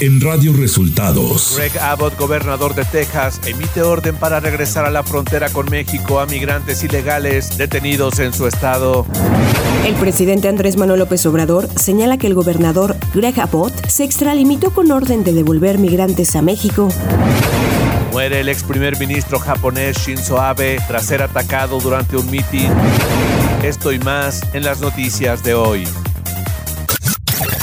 en Radio Resultados. Greg Abbott, gobernador de Texas, emite orden para regresar a la frontera con México a migrantes ilegales detenidos en su estado. El presidente Andrés Manuel López Obrador señala que el gobernador Greg Abbott se extralimitó con orden de devolver migrantes a México. Muere el ex primer ministro japonés Shinzo Abe tras ser atacado durante un mitin. Esto y más en las noticias de hoy.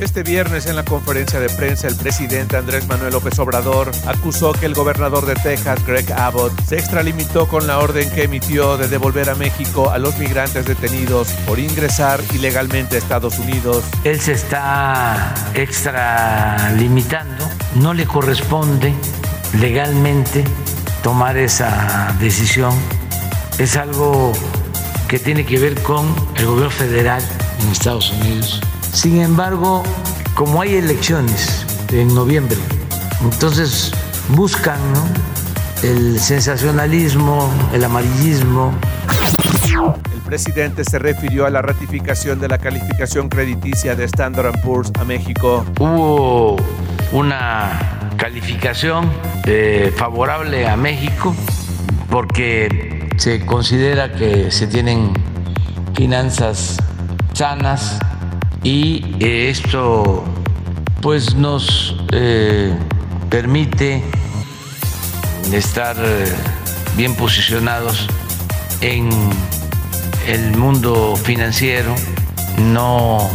Este viernes en la conferencia de prensa el presidente Andrés Manuel López Obrador acusó que el gobernador de Texas, Greg Abbott, se extralimitó con la orden que emitió de devolver a México a los migrantes detenidos por ingresar ilegalmente a Estados Unidos. Él se está extralimitando, no le corresponde legalmente tomar esa decisión. Es algo que tiene que ver con el gobierno federal en Estados Unidos sin embargo, como hay elecciones en noviembre, entonces buscan el sensacionalismo, el amarillismo. El presidente se refirió a la ratificación de la calificación crediticia de Standard Poor's a México. Hubo una calificación eh, favorable a México porque se considera que se tienen finanzas sanas y esto pues nos eh, permite estar eh, bien posicionados en el mundo financiero, no,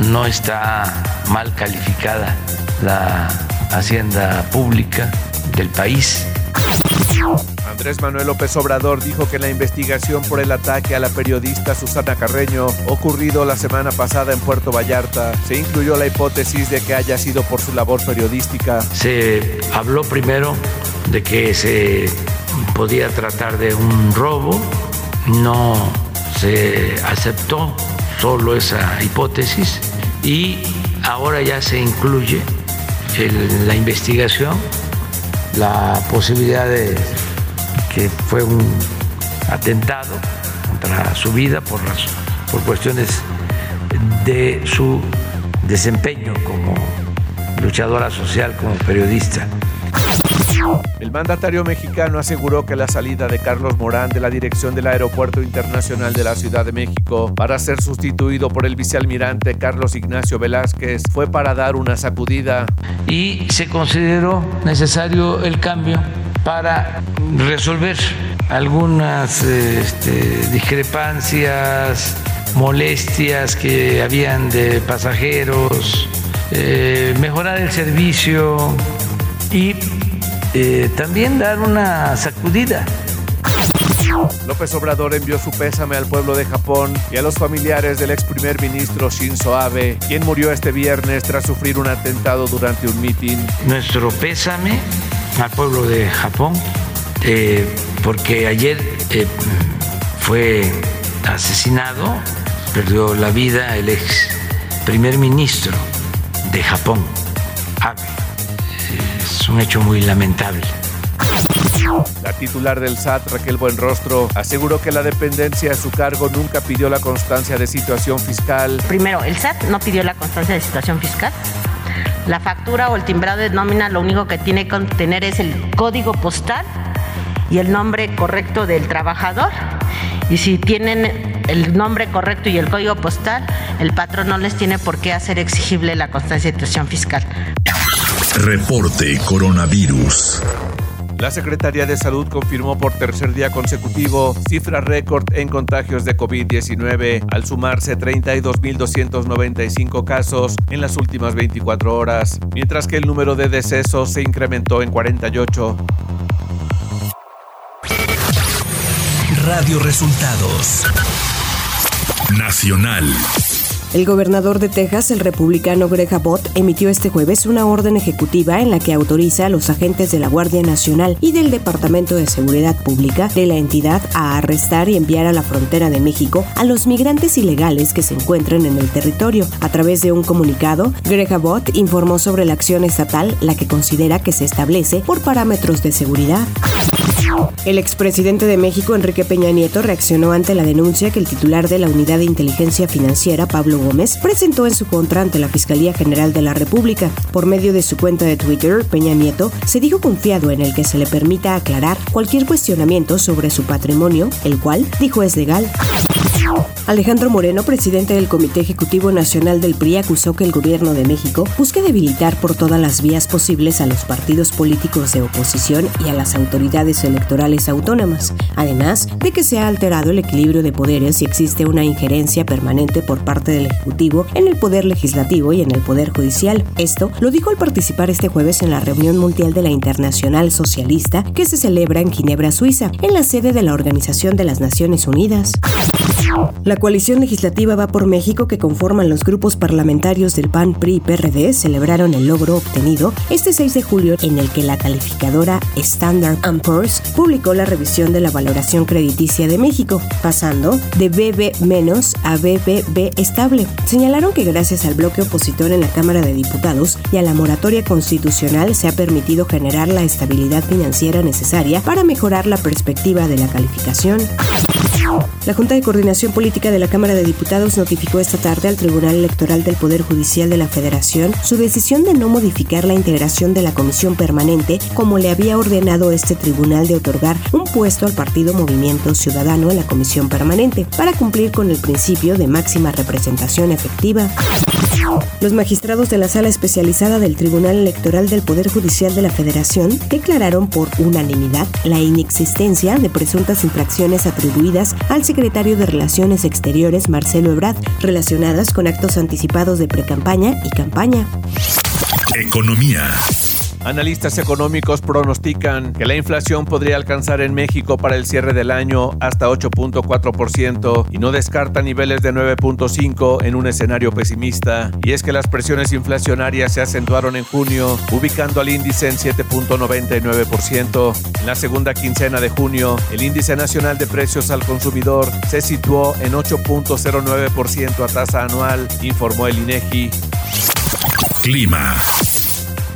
no está mal calificada la hacienda pública del país Andrés Manuel López Obrador dijo que la investigación por el ataque a la periodista Susana Carreño ocurrido la semana pasada en Puerto Vallarta se incluyó la hipótesis de que haya sido por su labor periodística. Se habló primero de que se podía tratar de un robo, no se aceptó solo esa hipótesis y ahora ya se incluye en la investigación la posibilidad de que fue un atentado contra su vida por, por cuestiones de su desempeño como luchadora social, como periodista. El mandatario mexicano aseguró que la salida de Carlos Morán de la dirección del Aeropuerto Internacional de la Ciudad de México para ser sustituido por el vicealmirante Carlos Ignacio Velázquez fue para dar una sacudida. Y se consideró necesario el cambio para resolver algunas este, discrepancias, molestias que habían de pasajeros, eh, mejorar el servicio y eh, también dar una sacudida. López Obrador envió su pésame al pueblo de Japón y a los familiares del ex primer ministro Shinzo Abe, quien murió este viernes tras sufrir un atentado durante un mitin. Nuestro pésame al pueblo de Japón, eh, porque ayer eh, fue asesinado, perdió la vida el ex primer ministro de Japón, Abe. Es un hecho muy lamentable. La titular del SAT, Raquel Buenrostro, aseguró que la dependencia a su cargo nunca pidió la constancia de situación fiscal. Primero, el SAT no pidió la constancia de situación fiscal. La factura o el timbrado de nómina lo único que tiene que contener es el código postal y el nombre correcto del trabajador. Y si tienen el nombre correcto y el código postal, el patrón no les tiene por qué hacer exigible la constancia de situación fiscal. Reporte Coronavirus. La Secretaría de Salud confirmó por tercer día consecutivo cifra récord en contagios de COVID-19 al sumarse 32.295 casos en las últimas 24 horas, mientras que el número de decesos se incrementó en 48. Radio Resultados. Nacional. El gobernador de Texas, el republicano Greg Abbott, emitió este jueves una orden ejecutiva en la que autoriza a los agentes de la Guardia Nacional y del Departamento de Seguridad Pública de la entidad a arrestar y enviar a la frontera de México a los migrantes ilegales que se encuentran en el territorio. A través de un comunicado, Greg Abbott informó sobre la acción estatal, la que considera que se establece por parámetros de seguridad. El expresidente de México, Enrique Peña Nieto, reaccionó ante la denuncia que el titular de la Unidad de Inteligencia Financiera, Pablo Gómez, presentó en su contra ante la Fiscalía General de la República. Por medio de su cuenta de Twitter, Peña Nieto se dijo confiado en el que se le permita aclarar cualquier cuestionamiento sobre su patrimonio, el cual dijo es legal. Alejandro Moreno, presidente del Comité Ejecutivo Nacional del PRI, acusó que el gobierno de México busca debilitar por todas las vías posibles a los partidos políticos de oposición y a las autoridades electorales autónomas, además de que se ha alterado el equilibrio de poderes y existe una injerencia permanente por parte del Ejecutivo en el Poder Legislativo y en el Poder Judicial. Esto lo dijo al participar este jueves en la reunión mundial de la Internacional Socialista que se celebra en Ginebra, Suiza, en la sede de la Organización de las Naciones Unidas. Coalición legislativa Va por México que conforman los grupos parlamentarios del PAN, PRI y PRD celebraron el logro obtenido este 6 de julio en el que la calificadora Standard Poor's publicó la revisión de la valoración crediticia de México, pasando de BB- a BBB estable. Señalaron que gracias al bloque opositor en la Cámara de Diputados y a la moratoria constitucional se ha permitido generar la estabilidad financiera necesaria para mejorar la perspectiva de la calificación. La Junta de Coordinación Política de la Cámara de Diputados notificó esta tarde al Tribunal Electoral del Poder Judicial de la Federación su decisión de no modificar la integración de la Comisión Permanente como le había ordenado este tribunal de otorgar un puesto al Partido Movimiento Ciudadano en la Comisión Permanente para cumplir con el principio de máxima representación efectiva. Los magistrados de la Sala Especializada del Tribunal Electoral del Poder Judicial de la Federación declararon por unanimidad la inexistencia de presuntas infracciones atribuidas al secretario de Relaciones Exteriores Marcelo Ebrard relacionadas con actos anticipados de precampaña y campaña. Economía. Analistas económicos pronostican que la inflación podría alcanzar en México para el cierre del año hasta 8.4% y no descarta niveles de 9.5 en un escenario pesimista. Y es que las presiones inflacionarias se acentuaron en junio, ubicando al índice en 7.99%. En la segunda quincena de junio, el índice nacional de precios al consumidor se situó en 8.09% a tasa anual, informó el INEGI. Clima.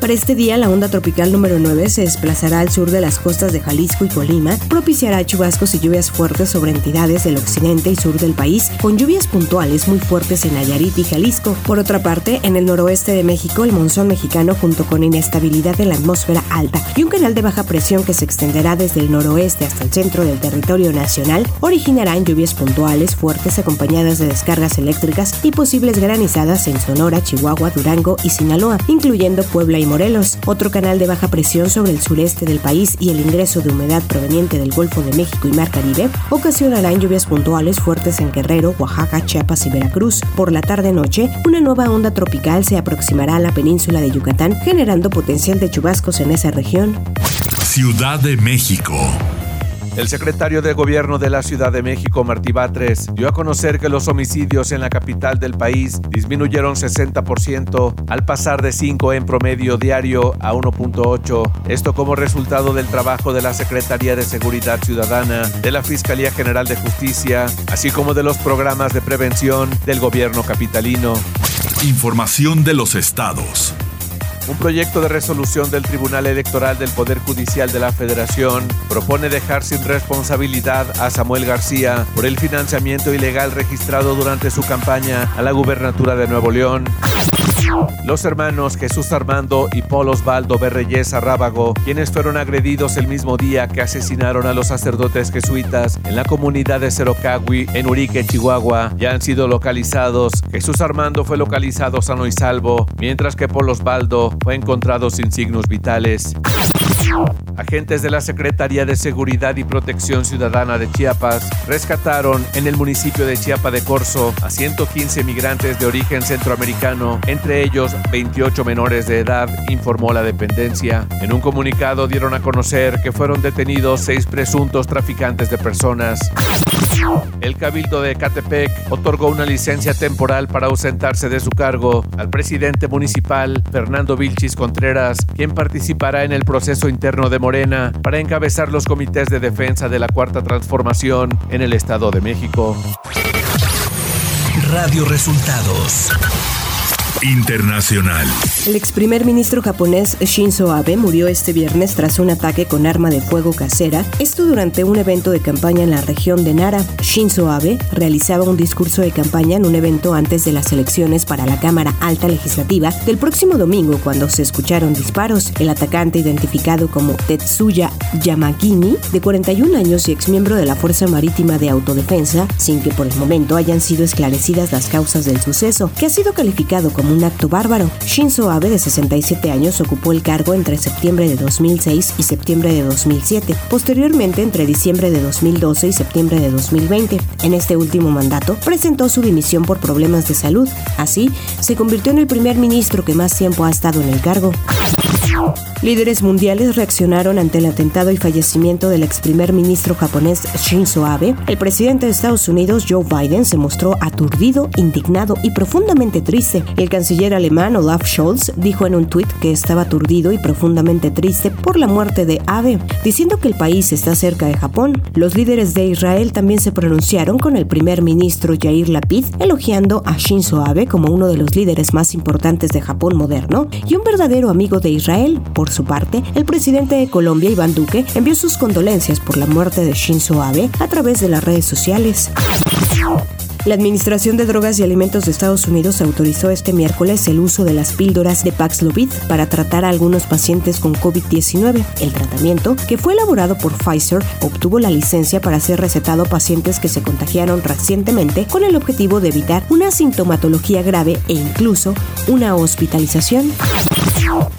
Para este día, la onda tropical número 9 se desplazará al sur de las costas de Jalisco y Colima, propiciará chubascos y lluvias fuertes sobre entidades del occidente y sur del país, con lluvias puntuales muy fuertes en Nayarit y Jalisco. Por otra parte, en el noroeste de México, el monzón mexicano, junto con inestabilidad de la atmósfera alta y un canal de baja presión que se extenderá desde el noroeste hasta el centro del territorio nacional, originarán lluvias puntuales fuertes acompañadas de descargas eléctricas y posibles granizadas en Sonora, Chihuahua, Durango y Sinaloa, incluyendo Puebla y Morelos. Otro canal de baja presión sobre el sureste del país y el ingreso de humedad proveniente del Golfo de México y Mar Caribe ocasionarán lluvias puntuales fuertes en Guerrero, Oaxaca, Chiapas y Veracruz. Por la tarde-noche, una nueva onda tropical se aproximará a la península de Yucatán, generando potencial de chubascos en esa región. Ciudad de México. El secretario de Gobierno de la Ciudad de México, Martí Batres, dio a conocer que los homicidios en la capital del país disminuyeron 60% al pasar de 5 en promedio diario a 1.8. Esto como resultado del trabajo de la Secretaría de Seguridad Ciudadana, de la Fiscalía General de Justicia, así como de los programas de prevención del gobierno capitalino. Información de los estados. Un proyecto de resolución del Tribunal Electoral del Poder Judicial de la Federación propone dejar sin responsabilidad a Samuel García por el financiamiento ilegal registrado durante su campaña a la gubernatura de Nuevo León. Los hermanos Jesús Armando y Paul Osvaldo Berreyesa Rábago, quienes fueron agredidos el mismo día que asesinaron a los sacerdotes jesuitas en la comunidad de Cerocagui, en Urique, Chihuahua, ya han sido localizados. Jesús Armando fue localizado sano y salvo, mientras que Paul Osvaldo fue encontrado sin signos vitales. Agentes de la Secretaría de Seguridad y Protección Ciudadana de Chiapas rescataron en el municipio de Chiapa de Corzo a 115 migrantes de origen centroamericano, entre ellos 28 menores de edad, informó la dependencia. En un comunicado dieron a conocer que fueron detenidos seis presuntos traficantes de personas. El Cabildo de Catepec otorgó una licencia temporal para ausentarse de su cargo al presidente municipal Fernando Vilchis Contreras, quien participará en el proceso interno de Morena para encabezar los comités de defensa de la Cuarta Transformación en el Estado de México. Radio Resultados Internacional. El ex primer ministro japonés Shinzo Abe murió este viernes tras un ataque con arma de fuego casera, esto durante un evento de campaña en la región de Nara. Shinzo Abe realizaba un discurso de campaña en un evento antes de las elecciones para la Cámara Alta Legislativa del próximo domingo cuando se escucharon disparos. El atacante identificado como Tetsuya Yamagini, de 41 años y ex miembro de la Fuerza Marítima de Autodefensa, sin que por el momento hayan sido esclarecidas las causas del suceso, que ha sido calificado como un acto bárbaro. Shinzo Abe, de 67 años, ocupó el cargo entre septiembre de 2006 y septiembre de 2007, posteriormente entre diciembre de 2012 y septiembre de 2020. En este último mandato, presentó su dimisión por problemas de salud. Así, se convirtió en el primer ministro que más tiempo ha estado en el cargo. Líderes mundiales reaccionaron ante el atentado y fallecimiento del ex primer ministro japonés Shinzo Abe. El presidente de Estados Unidos, Joe Biden, se mostró aturdido, indignado y profundamente triste. El canciller alemán Olaf Scholz dijo en un tuit que estaba aturdido y profundamente triste por la muerte de Abe, diciendo que el país está cerca de Japón. Los líderes de Israel también se pronunciaron con el primer ministro Yair Lapid, elogiando a Shinzo Abe como uno de los líderes más importantes de Japón moderno y un verdadero amigo de Israel. Por su parte, el presidente de Colombia, Iván Duque, envió sus condolencias por la muerte de Shinzo Abe a través de las redes sociales. La Administración de Drogas y Alimentos de Estados Unidos autorizó este miércoles el uso de las píldoras de Paxlovid para tratar a algunos pacientes con COVID-19. El tratamiento, que fue elaborado por Pfizer, obtuvo la licencia para ser recetado a pacientes que se contagiaron recientemente con el objetivo de evitar una sintomatología grave e incluso una hospitalización.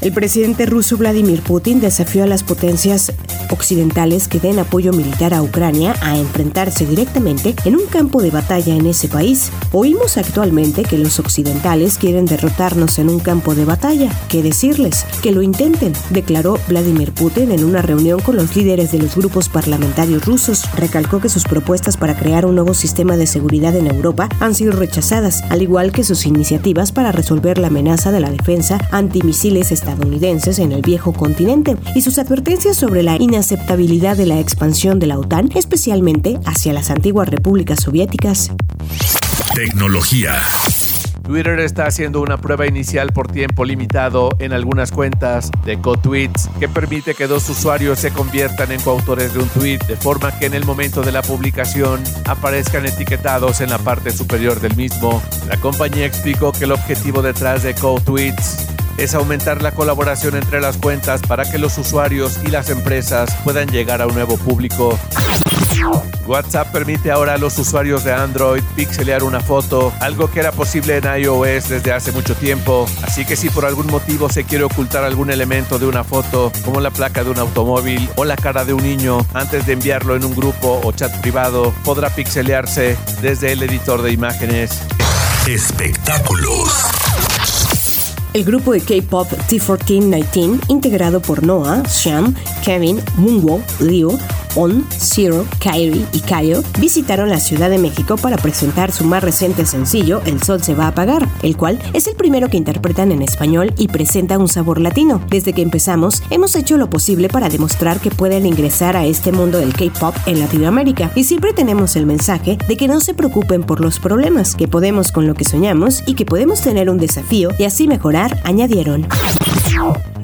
El presidente ruso Vladimir Putin desafió a las potencias occidentales que den apoyo militar a Ucrania a enfrentarse directamente en un campo de batalla en ese país. Oímos actualmente que los occidentales quieren derrotarnos en un campo de batalla. ¿Qué decirles? Que lo intenten, declaró Vladimir Putin en una reunión con los líderes de los grupos parlamentarios rusos. Recalcó que sus propuestas para crear un nuevo sistema de seguridad en Europa han sido rechazadas, al igual que sus iniciativas para resolver la amenaza de la defensa antimisiles estadounidenses en el viejo continente y sus advertencias sobre la inaceptabilidad de la expansión de la OTAN, especialmente hacia las antiguas repúblicas soviéticas. Tecnología. Twitter está haciendo una prueba inicial por tiempo limitado en algunas cuentas de co-tweets que permite que dos usuarios se conviertan en coautores de un tweet de forma que en el momento de la publicación aparezcan etiquetados en la parte superior del mismo. La compañía explicó que el objetivo detrás de co-tweets es aumentar la colaboración entre las cuentas para que los usuarios y las empresas puedan llegar a un nuevo público. WhatsApp permite ahora a los usuarios de Android pixelear una foto, algo que era posible en iOS desde hace mucho tiempo. Así que si por algún motivo se quiere ocultar algún elemento de una foto, como la placa de un automóvil o la cara de un niño, antes de enviarlo en un grupo o chat privado, podrá pixelearse desde el editor de imágenes. Espectáculos. El grupo de K-pop T1419, integrado por Noah, Sham, Kevin, Moonwoo, Leo, On, Zero, Kyrie y Kayo visitaron la Ciudad de México para presentar su más reciente sencillo, El Sol se va a apagar, el cual es el primero que interpretan en español y presenta un sabor latino. Desde que empezamos, hemos hecho lo posible para demostrar que pueden ingresar a este mundo del K-pop en Latinoamérica y siempre tenemos el mensaje de que no se preocupen por los problemas, que podemos con lo que soñamos y que podemos tener un desafío y así mejorar, añadieron.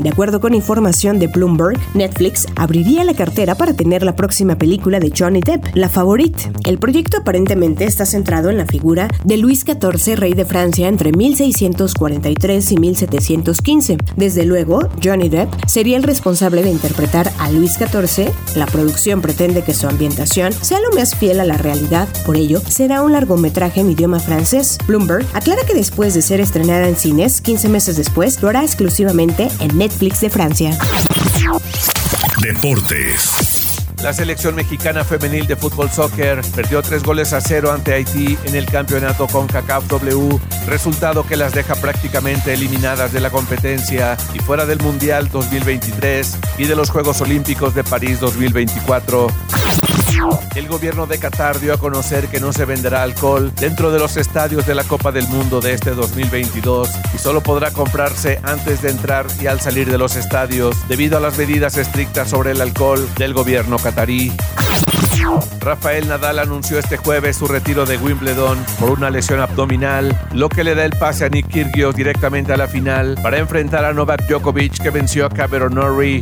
De acuerdo con información de Bloomberg, Netflix abriría la cartera para tener la próxima película de Johnny Depp, La Favorite. El proyecto aparentemente está centrado en la figura de Luis XIV, rey de Francia entre 1643 y 1715. Desde luego, Johnny Depp sería el responsable de interpretar a Luis XIV. La producción pretende que su ambientación sea lo más fiel a la realidad, por ello será un largometraje en idioma francés. Bloomberg aclara que después de ser estrenada en cines, 15 meses después, lo hará exclusivamente en Netflix Netflix de Francia. Deportes. La selección mexicana femenil de fútbol soccer perdió tres goles a cero ante Haití en el campeonato con CACAF W, resultado que las deja prácticamente eliminadas de la competencia y fuera del Mundial 2023 y de los Juegos Olímpicos de París 2024. El gobierno de Qatar dio a conocer que no se venderá alcohol dentro de los estadios de la Copa del Mundo de este 2022 y solo podrá comprarse antes de entrar y al salir de los estadios debido a las medidas estrictas sobre el alcohol del gobierno qatarí. Rafael Nadal anunció este jueves su retiro de Wimbledon por una lesión abdominal, lo que le da el pase a Nick Kyrgios directamente a la final para enfrentar a Novak Djokovic que venció a Cameron Norrie.